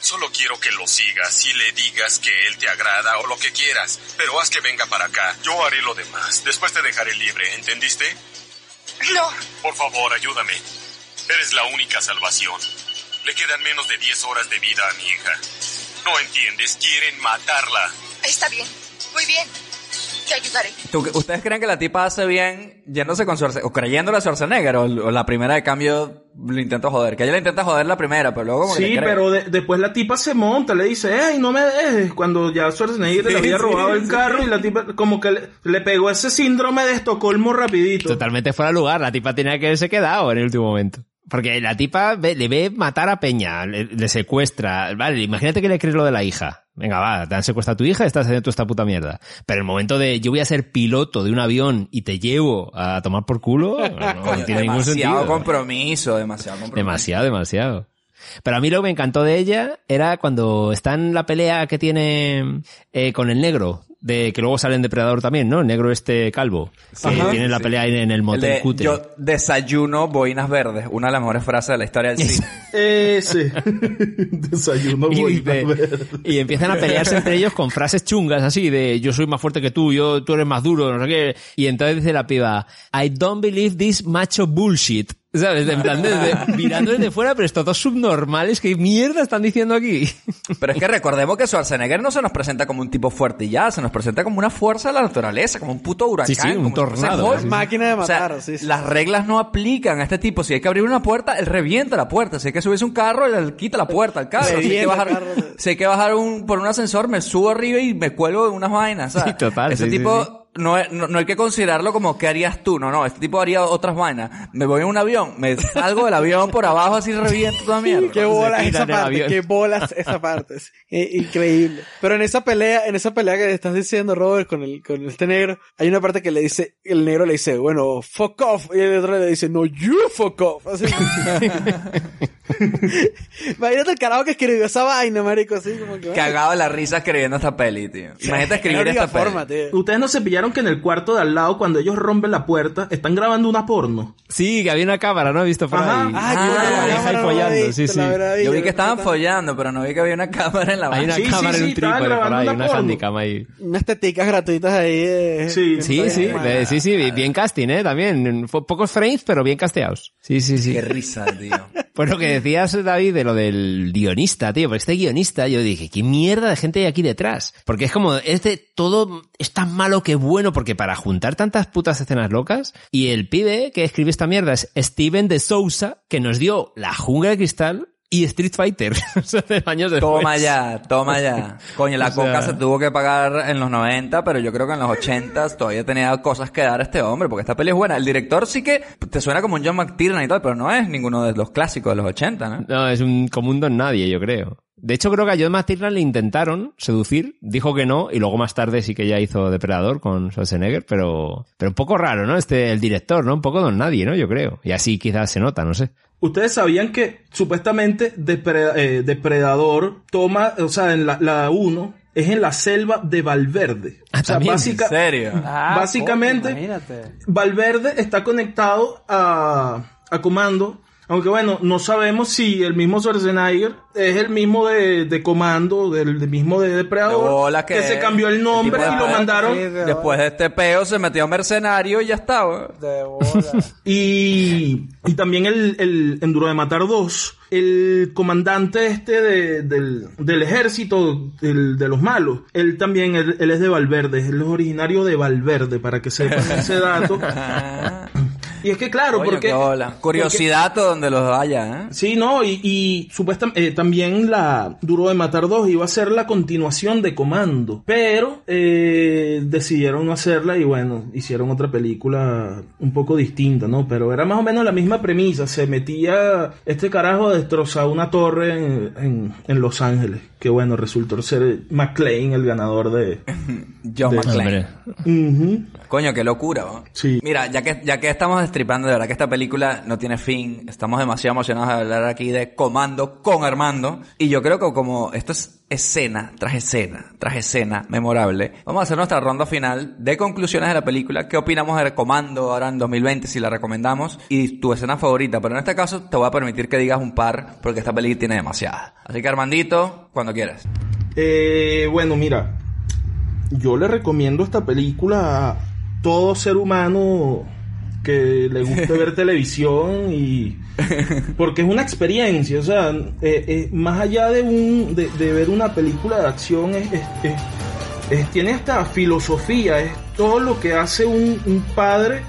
Solo quiero que lo sigas y le digas que él te agrada o lo que quieras, pero haz que venga para acá. Yo haré lo demás. Después te dejaré libre, ¿entendiste? No, Por favor, ayúdame. Eres la única salvación. Le quedan menos de 10 horas de vida a mi hija. No entiendes, quieren matarla. está bien. Muy bien. Te ayudaré. ¿Tú- ¿Ustedes creen que la tipa hace bien yéndose con Schwarzenegger, o creyéndole a Schwarzenegger, o, o la primera de cambio lo intenta joder? Que ella le intenta joder la primera, pero luego como que Sí, le cree. pero de- después la tipa se monta, le dice, ey, no me dejes. Cuando ya Schwarzenegger Sí, le había sí, robado el sí. carro y la tipa como que le, le pegó ese síndrome de Estocolmo rapidito. Totalmente fuera de lugar. La tipa tenía que haberse quedado en el último momento. Porque la tipa ve- le ve matar a Peña, le, le secuestra. Vale, imagínate que le crees lo de la hija. Venga, va, te han secuestrado a tu hija y estás haciendo toda esta puta mierda. Pero el momento de yo voy a ser piloto de un avión y te llevo a tomar por culo, no, tiene ningún demasiado sentido. compromiso, demasiado compromiso. Demasiado, demasiado. Pero a mí lo que me encantó de ella era cuando está en la pelea que tiene eh, con el negro, de que luego sale en Depredador también, ¿no? El negro este calvo, que Ajá. tiene la Sí. pelea ahí en el El motel de, cutre. yo desayuno boinas verdes, una de las mejores frases de la historia del cine. Ese. Desayuno y, muy dice- y empiezan a pelearse entre ellos con frases chungas así de yo soy más fuerte que tú, yo tú eres más duro, no sé qué. Y entonces dice la piba, I don't believe this macho bullshit. ¿Sabes? En plan, desde- mirando desde fuera, pero estos dos subnormales, ¿qué mierda están diciendo aquí? Pero es que recordemos que Schwarzenegger no se nos presenta como un tipo fuerte y ya, se nos presenta como una fuerza de la naturaleza, como un puto huracán. Sí, sí, un como tornado, sí. Máquina de O sea, matar, sí, sí. las reglas no aplican a este tipo. Si hay que abrir una puerta, él revienta la puerta. Si hay que subirse un carro, él quita la puerta al carro. Si hay que bajar, carro. si hay que bajar un, por un ascensor, me subo arriba y me cuelgo de unas vainas. ¿sabes? Sí, total, Ese sí, sí, tipo sí. No, no, no hay que considerarlo como ¿qué harías tú? No, no. Este tipo haría otras vainas. Me voy en un avión, me salgo del avión por abajo así reviento toda mierda. Qué bolas esa parte, qué bolas esa parte. increíble. Pero en esa pelea, en esa pelea que estás diciendo, Robert, con el, con este negro, hay una parte que le dice, el negro le dice, bueno, fuck off, y el otro le dice, no, you fuck off. Así. Imagínate el carajo que escribió esa vaina, marico, así como que... Cagado de la risa escribiendo esta peli, tío. Imagínate escribir esta peli. tío. Ustedes no se pillaron que en el cuarto de al lado, cuando ellos rompen la puerta, están grabando una porno. Sí, que había una cámara, ¿no? He visto por Ajá. ahí. Ah, Ah, yo la la pareja no la follando, vi, sí, sí. ahí, Yo vi que estaban follando, pero no vi que había una cámara en la Hay una Sí, sí, cámara en sí, un estaban trípode por ahí, una una ahí. Unas teticas gratuitas ahí. eh, Sí. Sí, sí, de- sí, sí, bien casting, ¿eh? También. Fue pocos frames, pero bien casteados. Sí, sí, sí. Qué risa, tío. Pues lo que decías, David, de lo del guionista, tío, porque este guionista, yo dije, ¿qué mierda de gente hay aquí detrás? Porque es como, es de todo, es tan malo que bueno, porque para juntar tantas putas escenas locas, y el pibe que escribe esta mierda es Steven de Sousa, que nos dio La Jungla de Cristal, y Street Fighter, años después. Toma ya, toma ya. Coño, la O sea- coca se tuvo que pagar en los 90, pero yo creo que en los 80 todavía tenía cosas que dar a este hombre, porque esta peli es buena. El director sí que te suena como un John McTiernan y tal, pero no es ninguno de los clásicos de los 80, ¿no? No, es un como un don nadie, yo creo. De hecho, creo que a John McTiernan le intentaron seducir, dijo que no, y luego más tarde sí que ya hizo Depredador con Schwarzenegger, pero, pero un poco raro, ¿no? Este, el director, ¿no? Un poco don nadie, ¿no? Yo creo. Y así quizás se nota, no sé. Ustedes sabían que supuestamente eh, Depredador toma, o sea, en la 1 es en la selva de Valverde. Ah, o sea, también, básica- ¿En serio? Ah, Básicamente-. Valverde está conectado a, a Comando. Aunque bueno, no sabemos si el mismo Schwarzenegger es el mismo de, de Comando, del, del mismo de Depredador, De bola que se cambió el nombre El y lo de- mandaron. Sí, de- Después de este peo se metió mercenario y ya está, weón. De bola. Y, y también el, el en Duro de Matar 2, el comandante este de- del, del ejército del- de los malos, él también, él, él es de Valverde, él es originario de Valverde, para que sepan ese dato. Y es que claro, porque... Curiosidad donde los haya, ¿eh? Sí, no, y, y supuestamente también la Duro de Matar 2 iba a ser la continuación de Comando, pero eh, decidieron no hacerla y bueno, hicieron otra película un poco distinta, ¿no? Pero era más o menos la misma premisa, se metía este carajo a destrozar una torre en, en- en Los Ángeles, que bueno, resultó ser McClane el ganador de... John De- McClane. Coño, qué locura, ¿no? Sí. Mira, ya que, ya que estamos destripando, de verdad que esta película no tiene fin. Estamos demasiado emocionados de hablar aquí de Comando con Armando. Y yo creo que como esto es escena tras escena, tras escena memorable, vamos a hacer nuestra ronda final de conclusiones de la película. ¿Qué opinamos de Comando ahora en 2020, si la recomendamos? Y tu escena favorita. Pero en este caso te voy a permitir que digas un par, porque esta película tiene demasiadas. Así que Armandito, cuando quieras. Eh, bueno, mira, yo le recomiendo esta película a todo ser humano que le guste ver televisión y porque es una experiencia, o sea, eh, eh, más allá de un de, de ver una película de acción es, es- es- es- tiene esta filosofía, es todo lo que hace un, un padre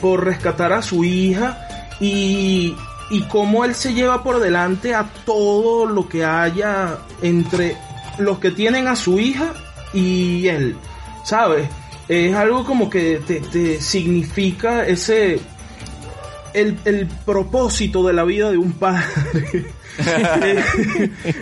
por rescatar a su hija y, y cómo él se lleva por delante a todo lo que haya entre los que tienen a su hija y él, ¿sabes? Es algo como que te, te significa ese... El, el propósito de la vida de un padre.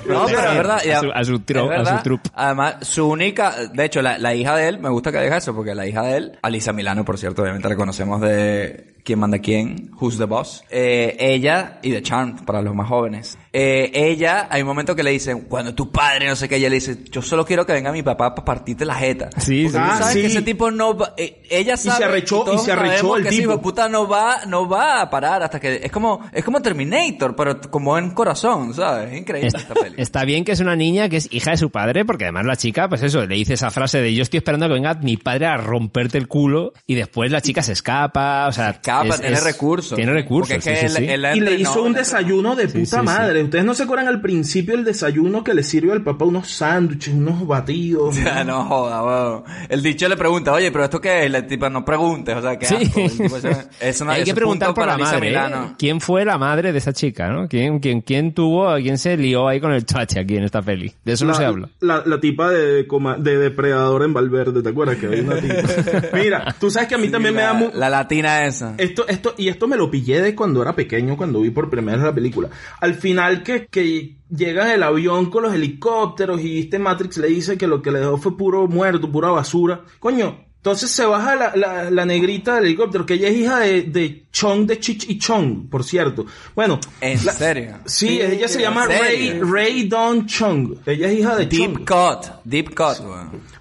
No, pero es verdad. A su- a su tro- es verdad. a su trupe. Además, su única, de hecho, la, la hija de él, me gusta que diga eso, porque la hija de él, Alisa Milano, por cierto, obviamente la conocemos de quién manda quién, Who's the Boss. Eh, ella, y de Charm, para los más jóvenes. Eh, ella, hay un momento que le dicen, cuando tu padre, no sé qué, ella le dice, yo solo quiero que venga mi papá para partirte la jeta. Sí, Porque sí. tú Ah, sabes sí. que ese tipo no va, eh, ella se sabe, arrechó- todos y se arrechó el que ese tipo. hijo de puta no va, no va a parar hasta que, es como, es como Terminator, pero como en corazón, ¿sabes? Es increíble esta peli. Está bien que es una niña que es hija de su padre, porque además la chica, pues eso, le dice esa frase de yo estoy esperando a que venga mi padre a romperte el culo y después la chica se escapa, o sea... Escapa, es- tiene es- recursos. Tiene recursos, Porque es sí, que sí, él- sí. él- y le hizo un desayuno de Sí, puta sí, madre. ¿Ustedes no se acuerdan al principio el desayuno que le sirve al papá unos sándwiches, unos batidos? Ya, no joda, weón. El dicho le pregunta, oye, pero esto qué es? La tipa, no preguntes, o sea, qué Sí. asco. El tipo ese- es una- Hay que preguntar por para la madre. ¿eh? ¿Quién fue la madre de esa chica, no? ¿Quién, quién, quién tuvo, quién se lió ahí con el chache aquí en esta peli? De eso no se habla. La, la tipa de, coma- de depredador en Valverde, ¿te acuerdas que hay una tipa? Mira, tú sabes que a mí también me da la latina esa. Esto, esto, y esto me lo pillé de cuando era pequeño, cuando vi por primera vez la película. Al final que, que llega el avión con los helicópteros y este Matrix le dice que lo que le dejó fue puro muerto, pura basura. Coño, entonces se baja la, la, la negrita del helicóptero, que ella es hija de, de Chong de Chich y Chong, por cierto. Bueno. ¿En la- serio? Sí, ella se llama ¿En Ray? Ray Don Chong. Ella es hija de Deep Chong. cut, deep cut.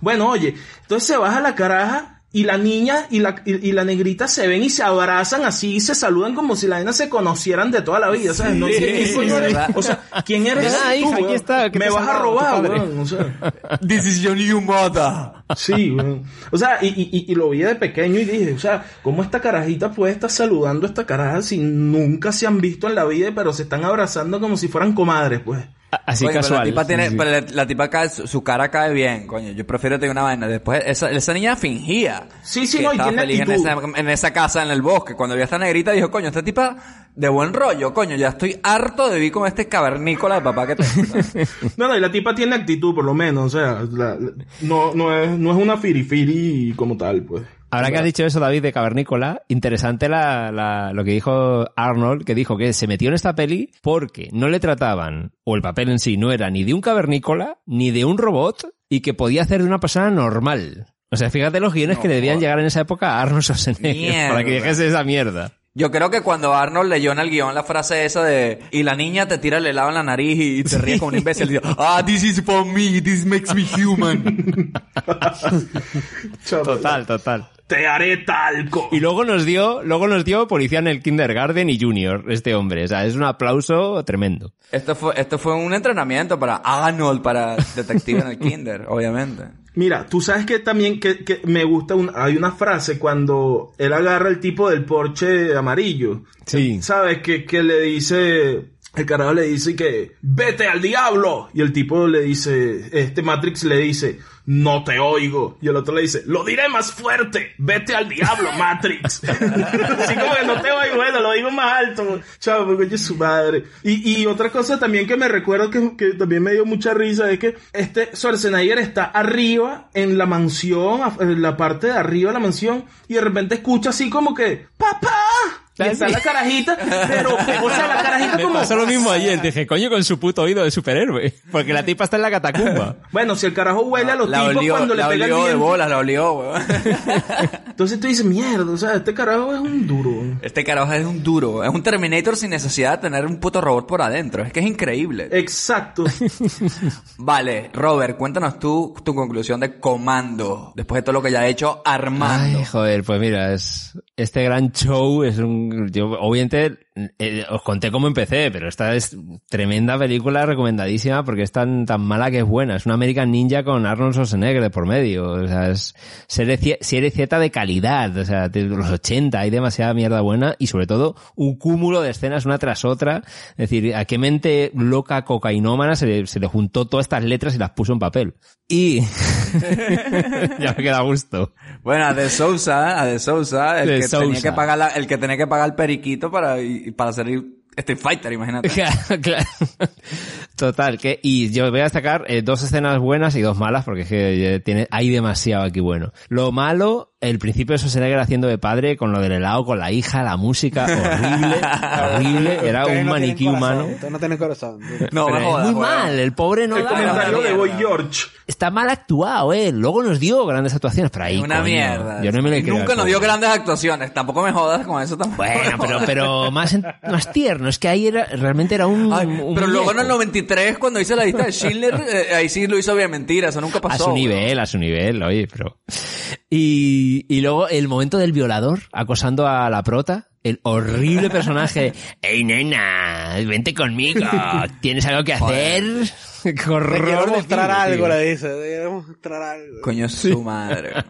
Bueno, oye, entonces se baja la caraja y la niña y la, y, y la negrita se ven y se abrazan así y se saludan como si la nena se conocieran de toda la vida, ¿sabes? No sé quién sí, coño sí, eres. O sea, ¿quién eres ah, tú, hija, aquí weón? está, ¿qué Me vas a robar, weón, o sea. This is your new mother. Sí, weón. O sea, y, y, y- y lo vi de pequeño y dije, o sea, ¿cómo esta carajita puede estar saludando a esta caraja si nunca se han visto en la vida, pero se están abrazando como si fueran comadres, pues? Así Coño, pero casual. La tipa, tiene, sí. pero la, la tipa cae, su, su cara cae bien, coño. Yo prefiero tener una vaina. Después, esa, esa niña fingía. Sí, sí, que no, estaba tiene feliz en actitud. esa, en esa casa en el bosque. Cuando vio a esta negrita, dijo, coño, esta tipa de buen rollo, coño. Ya estoy harto de vivir con este cavernícola de papá que tengo. No, no, y la tipa tiene actitud, por lo menos, o sea, la- la- no, no, es, no es una firifiri como tal, pues. Ahora que has dicho eso, David, de Cavernícola, interesante la, la- lo que dijo Arnold, que dijo que se metió en esta peli porque no le trataban, o el papel en sí no era ni de un cavernícola, ni de un robot, y que podía hacer de una persona normal. O sea, fíjate los guiones que le debían llegar en esa época a Arnold Schwarzenegger Mierda. para que dijese esa mierda. Yo creo que cuando Arnold leyó en el guion la frase esa de y la niña te tira el helado en la nariz y te ríe como un imbécil, dice, ah, this is for me, this makes me human. Total, total. Te haré talco. Y luego nos dio, luego nos dio policía en el kindergarten y junior, este hombre. O sea, es un aplauso tremendo. Esto fue, esto fue un entrenamiento para Arnold, para detective en el kinder, obviamente. Mira, tú sabes que también que, que me gusta, un- hay una frase cuando él agarra el tipo del Porsche amarillo. Sí. ¿Sabes? Que, que le dice, el carajo le dice que, vete al diablo. Y el tipo le dice, este Matrix le dice, no te oigo. Y el otro le dice, lo diré más fuerte, vete al diablo, Matrix. Así como que no te oigo, bueno, lo digo más alto. Chavo, porque oye su madre. Y, y otra cosa también que me recuerdo que, que también me dio mucha risa es que este Schwarzenegger está arriba en la mansión, en la parte de arriba de la mansión, y de repente escucha así como que, ¡Papá! Y está la carajita, pero, o sea, la carajita Me como... pasó lo mismo ayer. Dije, coño, con su puto oído de superhéroe. Porque la tipa está en la catacumba. Bueno, si el carajo huele a los La tipos olió, cuando le la pega el olió de bolas, la olió, weón. Entonces tú dices, mierda, o sea, este carajo es un duro. Este carajo es un duro, es un Terminator sin necesidad de tener un puto robot por adentro. Es que es increíble. Exacto. Vale, Robert, cuéntanos tú tu conclusión de Comando, después de todo lo que ya ha hecho Armando. Ay, joder, pues mira, es este gran show es un yo obviamente eh, os conté cómo empecé, pero esta es tremenda película recomendadísima porque es tan tan mala que es buena, es una American Ninja con Arnold Schwarzenegger de por medio, o sea, es serie serie Z de calidad, o sea, de los 80 hay demasiada mierda buena y sobre todo un cúmulo de escenas una tras otra, es decir, a qué mente loca cocainómana se le, se le juntó todas estas letras y las puso en papel. Y ya me queda a gusto. Bueno, a De Sousa, a De Sousa, el De que tenía Sousa. que pagar la- el que tenía que pagar el periquito para, y- para hacer Street Fighter, imagínate. Total, que, y yo voy a destacar eh, dos escenas buenas y dos malas porque es que eh, tiene, hay demasiado aquí bueno. Lo malo, el principio de Schwarzenegger haciendo de padre con lo del helado, con la hija, la música, horrible, horrible, era un no maniquí corazón, humano. No tienen corazón. No, Pero jodas, muy mal, el pobre no el da- comentario de Boy mierda. George. Está mal actuado, eh. Luego nos dio grandes actuaciones, pero ahí, Una coño, mierda. Yo no me lo creo. Nunca nos dio grandes actuaciones. Tampoco me jodas con eso tampoco. Bueno, pero, pero más, en- más tierno. Es que ahí era, realmente era un, Ay, un pero luego en el muñeco. 93, cuando hice la lista de Schindler, eh, ahí sí lo hizo bien mentira. Eso nunca pasó. A su nivel, a su nivel, oye, pero... Y, y luego el momento del violador acosando a la prota, el horrible personaje, ¡Ey, nena! ¡Vente conmigo! ¿Tienes algo que hacer? Te Horror quiero mostrar algo, le dice. Te quiero mostrar algo. Coño, su madre.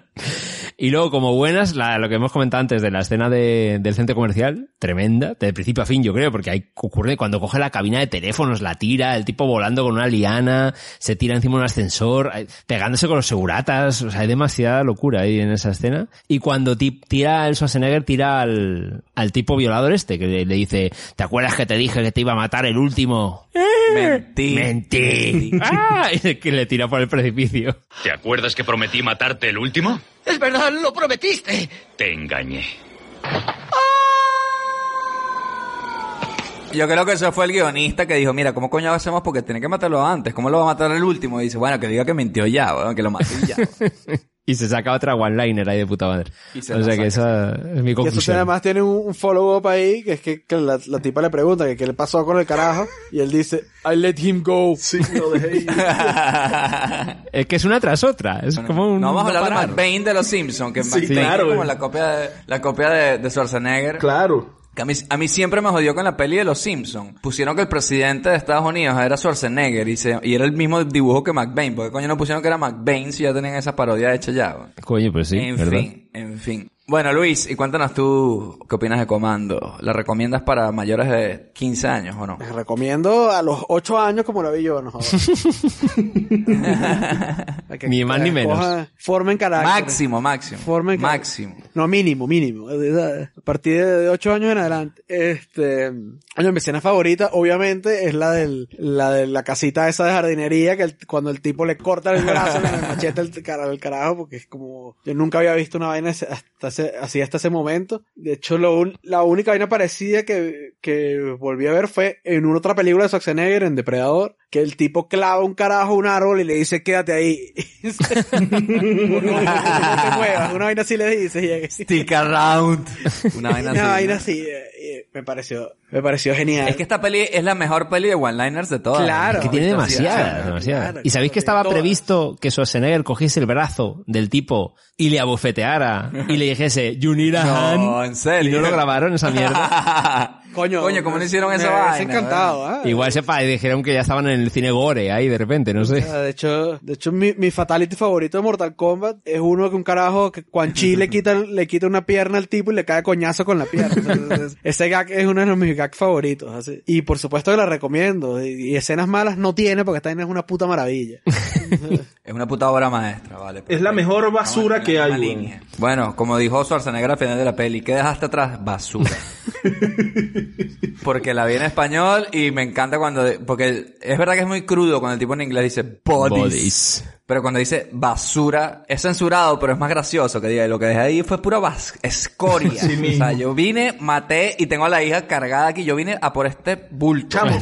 Y luego, como buenas, la- lo que hemos comentado antes de la escena de- del centro comercial, tremenda, de principio a fin, yo creo, porque ahí ocurre cuando coge la cabina de teléfonos, la tira, el tipo volando con una liana, se tira encima de un ascensor, pegándose con los seguratas, o sea, hay demasiada locura ahí en esa escena. Y cuando ti- tira el Schwarzenegger, tira al, al tipo violador este, que le, le dice, ¿te acuerdas que te dije que te iba a matar el último? Mentí. Mentí. ¡Ah! Y que le tira por el precipicio. ¿Te acuerdas que prometí matarte el último? Es verdad, lo prometiste. Te engañé. Yo creo que eso fue el guionista que dijo, mira, ¿cómo coño hacemos? Porque tiene que matarlo antes. ¿Cómo lo va a matar el último? Y dice, bueno, que diga que mintió ya, weón, que lo maté ya. y se saca otra one-liner ahí de puta madre. O sea que esa es mi Y eso conclusión. además tiene un, un follow-up ahí, que es que, que la, la tipa le pregunta que qué le pasó con el carajo, y él dice, I let him go. Sí, lo dejé ir. Es que es una tras otra. Es como un. No vamos a hablar de. McBain de los Simpsons, que Sí, McBain claro, es como la copia de, la copia de, de Schwarzenegger. Claro. Que a, mí, a mí siempre me jodió con la peli de los Simpsons. Pusieron que el presidente de Estados Unidos era Schwarzenegger y, se- y era el mismo dibujo que McBain. Porque coño no pusieron que era McBain si ya tenían esa parodia hecha ya. Coño, pues sí, en ¿verdad? fin, en fin. Bueno, Luis, y cuéntanos tú qué opinas de Comando. ¿La recomiendas para mayores de 15 años o no? Les recomiendo a los 8 años como lo vi yo, no que- Ni más ni menos. Formen carácter. Máximo, máximo. Formen carácter. máximo. No, mínimo, mínimo. A partir de 8 años en adelante. Este, oye, mi escena favorita, obviamente, es la del, la de la casita esa de jardinería, que el- cuando el tipo le corta el brazo con el machete al cara, al carajo, porque es como, yo nunca había visto una vaina hasta así hasta ese momento. De hecho, la única vaina parecida que, que volví a ver fue en una otra película de Schwarzenegger, en Depredador, que el tipo clava un carajo a un árbol y le dice, quédate ahí. no, no te muevas. Una vaina así le dice. Stick around. Una vaina así. una ¿no? vaina así, eh, me pareció, me pareció genial. Es que esta peli es la mejor peli de one-liners de todas. Claro. Es que tiene Sí, demasiadas, claro, ¿Y sabéis claro, que estaba todas. previsto que Schwarzenegger cogiese el brazo del tipo y le abofeteara y le dijese, you need a No, hand"? en serio. Y no lo grabaron esa mierda. Coño, Coño, ¿cómo no hicieron me esa vaina? encantado, ¿ah? Igual sepa, y dijeron que ya estaban en el cine gore ahí de repente, no sé. De hecho, de hecho mi, mi fatality favorito de Mortal Kombat es uno que un carajo que Quan Chi le quita, le quita una pierna al tipo y le cae coñazo con la pierna. Entonces, ese gag es uno de mis gags favoritos. así. Y por supuesto que la recomiendo. Y, y escenas malas no tiene porque esta es una puta maravilla. Es una puta obra maestra, vale. Es la mejor basura que hay, línea. Bueno, como dijo Schwarzenegger al final de la peli, ¿qué dejaste atrás? Basura. porque la vi en español y me encanta cuando... Porque es verdad que es muy crudo cuando el tipo en inglés dice bodies. Bodies. Pero cuando dice basura, es censurado, pero es más gracioso que diga. Y lo que dejé ahí fue pura bas escoria. Sí o mismo. sea, yo vine, maté y tengo a la hija cargada aquí. Yo vine a por este bulto. Chamo.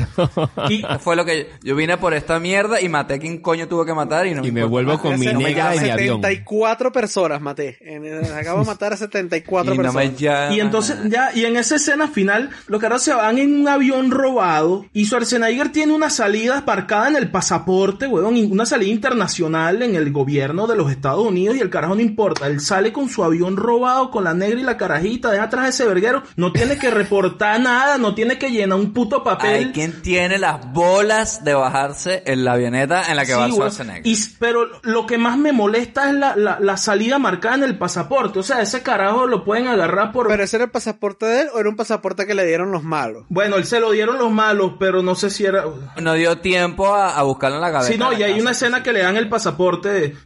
Y fue lo que yo vine por esta mierda y maté a quien coño tuve que matar y no Y me vuelvo más. con mi negra y llama mi avión. 74 personas maté. Acabo de matar a 74 Y no personas. me llama Y entonces ya, y en esa escena final, los caras se van en un avión robado y Schwarzenegger tiene una salida aparcada en el pasaporte, weón, una salida internacional en el gobierno de los Estados Unidos y el carajo no importa, él sale con su avión robado, con la negra y la carajita, deja atrás ese verguero, no tiene que reportar nada, no tiene que llenar un puto Hay papel. quien tiene las bolas de bajarse en la avioneta en la que va Sí, weón. Schwarzenegger. Y, pero lo que más me molesta es la, la, la salida marcada en el pasaporte. O sea, ese carajo lo pueden agarrar por... ¿Pero ese era el pasaporte de él o era un pasaporte que le dieron los malos? Bueno, él se lo dieron los malos, pero no sé si era... No dio tiempo a, a buscarlo en la cabeza. Sí, no, y hay una escena que le dan el pasaporte.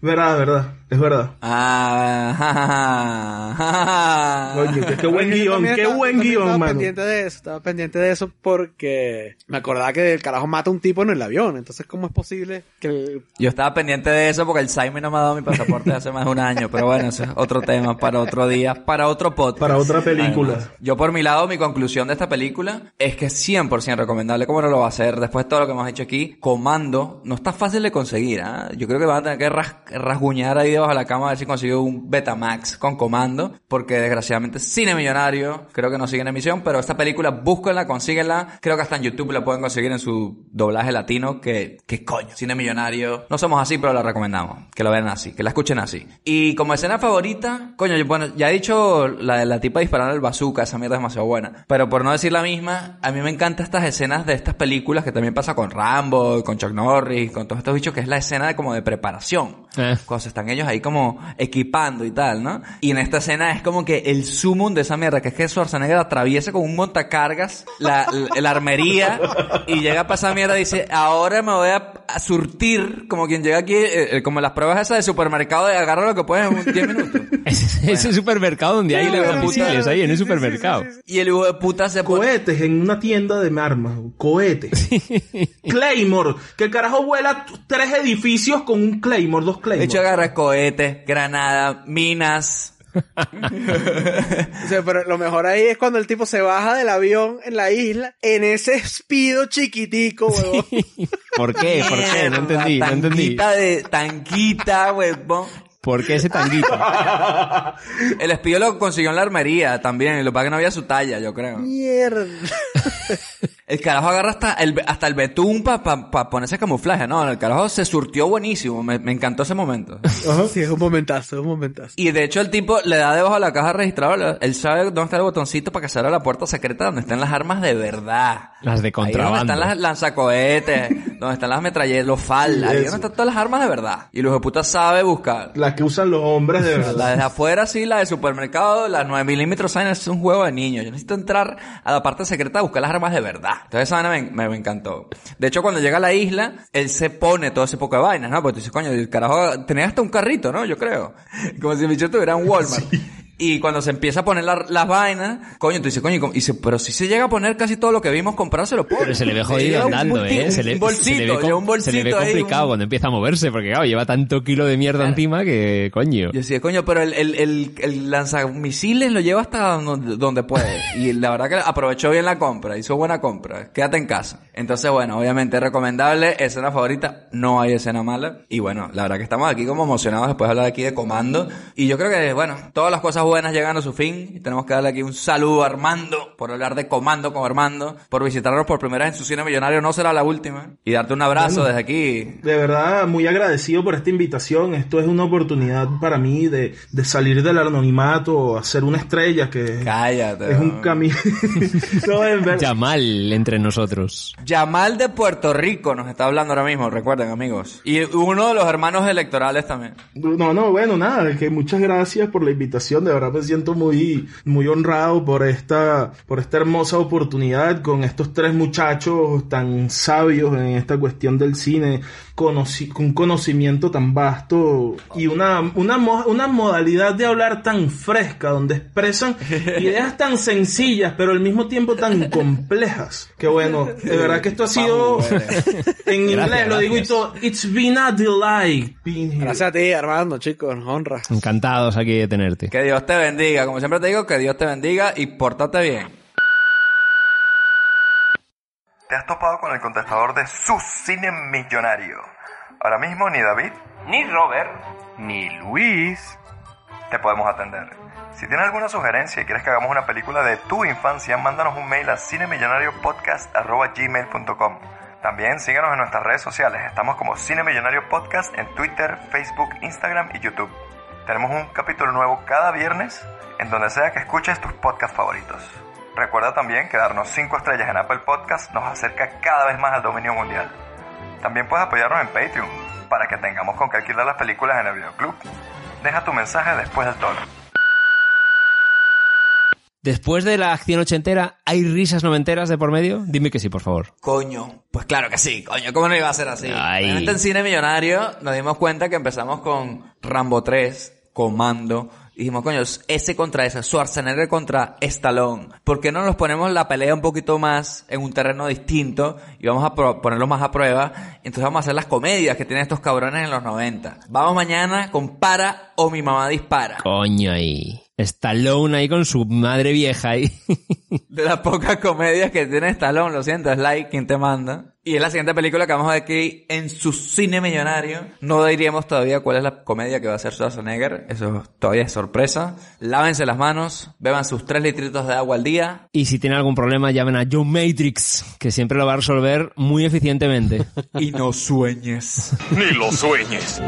Verdad, verdad. Es verdad. Ah, ja, ja, ja. Oye, qué, qué buen Yo guion, qué estaba- buen guion, Estaba mano. pendiente de eso, estaba pendiente de eso porque me acordaba que el carajo mata a un tipo en el avión. Entonces, ¿cómo es posible que el- Yo estaba pendiente de eso porque el Simon no me ha dado mi pasaporte hace más de un año. Pero bueno, eso es otro tema para otro día, para otro podcast. Para otra película. Además, yo por mi lado, mi conclusión de esta película es que es 100% recomendable. ¿Cómo no lo va a hacer? Después de todo lo que hemos hecho aquí, Comando no está fácil de conseguir. ¿ah? Yo creo que van a tener que ras- rasguñar ahí debajo de la cama a ver si consigo un Betamax con Comando. Porque desgraciadamente Cine Millonario creo que no sigue en emisión. Pero esta película, búsquenla, consíguenla. Creo que hasta en YouTube la pueden conseguir en su doblaje latino. Que, que coño, Cine Millonario. No somos así, pero la recomendamos. Que lo vean así, que la escuchen así. Y como escena favorita, coño, yo- bueno, ya he dicho la de la tipa disparando el bazooka, esa mierda es demasiado buena. Pero por no decir la misma, a mí me encantan estas escenas de estas películas que también pasa con Rambo, con Chuck Norris, con todos estos bichos, que es la escena de como de preparación. Eh. Cuando se están ellos ahí como equipando y tal, ¿no? Y en esta escena es como que el sumum de esa mierda, que es que Schwarzenegger atraviesa con un montacargas la, la, la armería y llega para esa mierda y dice, ahora me voy a, a surtir, como quien llega aquí, eh, eh, como las pruebas esas de supermercado de agarra lo que puedes en 10 minutos. Ese, ese supermercado donde hay bueno, misiles ahí en el sí, supermercado. sí, sí, Y el hijo de puta se pone... Cohetes en una tienda de armas. Cohetes. Claymore. Que el carajo vuela tres edificios con un Claymore, dos De Claymore. hecho agarra cohetes, granada, minas. O sea, pero lo mejor ahí es cuando el tipo se baja del avión en la isla en ese espido chiquitico, huevón. ¿Por qué? ¿Por qué? No entendí, no entendí. Tanquita de tanquita, huevón. ¿Por qué ese tanguito? El espío lo consiguió en la armería también. Lo que pasa es que no había su talla, yo creo. Mierda. El carajo agarra hasta el, hasta el betún para pa, pa ponerse camuflaje, ¿no? El carajo se surtió buenísimo. Me, me encantó ese momento. Sí, es un momentazo, es un momentazo. Y de hecho el tipo le da debajo de la caja registradora. Él sabe dónde está el botoncito para que se abra la puerta secreta donde están las armas de verdad. Las de Ahí contrabando. donde están las lanzacohetes, donde están las metralletas, los FAL, ahí donde están todas las armas de verdad. Y los de puta sabe buscar. La que usan los hombres de La verdad. de afuera sí, la de supermercado, las 9 milímetros es un juego de niños. Yo necesito entrar a la parte secreta a buscar las armas de verdad. Entonces esa vaina me, me, me encantó. De hecho, cuando llega a la isla, él se pone todo ese poco de vainas, ¿no? Porque tú dices, coño, el carajo, tenía hasta un carrito, ¿no? Yo creo. Como si bicho tuviera un Walmart. Y cuando se empieza a poner la- las vainas, coño, tú dices, coño, y y dice, pero si se llega a poner casi todo lo que vimos comprar, se lo pone. Pero se le ve jodido andando, ¿eh? Se le, un bolsito, se le ve, un bolsito se le ve ahí, complicado un- cuando empieza a moverse, porque claro, lleva tanto kilo de mierda encima que, coño. Yo decía, coño, pero el, el, el, el lanzamisiles lo lleva hasta donde, donde puede. Y la verdad que aprovechó bien la compra, hizo buena compra. Quédate en casa. Entonces, bueno, obviamente recomendable. Escena favorita, no hay escena mala. Y bueno, la verdad que estamos aquí como emocionados después de hablar aquí de comando. Y yo creo que, bueno, todas las cosas buenas llegan a su fin. Y tenemos que darle aquí un saludo a Armando por hablar de comando con Armando, por visitarnos por primera vez en su cine millonario. No será la última. Y darte un abrazo desde aquí. De verdad, muy agradecido por esta invitación. Esto es una oportunidad para mí de, de salir del anonimato, hacer una estrella que Cállate. es un camino. no, en verdad. Yamal entre nosotros. Yamal de Puerto Rico nos está hablando ahora mismo, recuerden amigos. Y uno de los hermanos electorales también. No, no, bueno, nada, que muchas gracias por la invitación, de verdad me siento muy, muy honrado por esta, por esta hermosa oportunidad con estos tres muchachos tan sabios en esta cuestión del cine, conoci- con un conocimiento tan vasto y una, una, mo- una modalidad de hablar tan fresca, donde expresan ideas tan sencillas, pero al mismo tiempo tan complejas, que bueno, de verdad que esto ha sido, en inglés lo digo y todo, it's been a delight being here. Gracias a ti, Armando, chicos, honra. Encantados aquí de tenerte. Que Dios te bendiga. Como siempre te digo, que Dios te bendiga y pórtate bien. Te has topado con el contestador de su cine millonario. Ahora mismo ni David, ni Robert, ni Luis te podemos atender. Si tienes alguna sugerencia y quieres que hagamos una película de tu infancia, mándanos un mail a cinemillonariopodcast.gmail.com También síguenos en nuestras redes sociales. Estamos como Cine Millonario Podcast en Twitter, Facebook, Instagram y YouTube. Tenemos un capítulo nuevo cada viernes en donde sea que escuches tus podcasts favoritos. Recuerda también que darnos 5 estrellas en Apple Podcast nos acerca cada vez más al dominio mundial. También puedes apoyarnos en Patreon para que tengamos con qué alquilar las películas en el videoclub. Deja tu mensaje después del tono. Después de la acción ochentera, ¿hay risas noventeras de por medio? Dime que sí, por favor. Coño. Pues claro que sí, coño. ¿Cómo no iba a ser así? Ay. En Cine Millonario nos dimos cuenta que empezamos con Rambo 3, Comando. Y dijimos, coño, ese contra ese, Schwarzenegger contra Stallone. ¿Por qué no nos ponemos la pelea un poquito más en un terreno distinto y vamos a ponerlo más a prueba? Entonces vamos a hacer las comedias que tienen estos cabrones en los 90. Vamos mañana con Para o Mi Mamá Dispara. Coño ahí. Stallone ahí con su madre vieja ahí. De las pocas comedias que tiene Stallone, lo siento, es like quien te manda. Y es la siguiente película que vamos a ver aquí en su cine millonario. No diríamos todavía cuál es la comedia que va a hacer Schwarzenegger. Eso todavía es sorpresa. Lávense las manos, beban sus tres litritos de agua al día. Y si tienen algún problema, llamen a John Matrix, que siempre lo va a resolver muy eficientemente. Y no sueñes. Ni lo sueñes.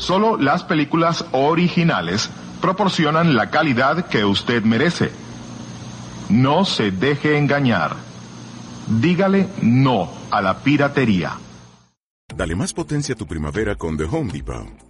Solo las películas originales proporcionan la calidad que usted merece. No se deje engañar. Dígale no a la piratería. Dale más potencia a tu primavera con The Home Depot.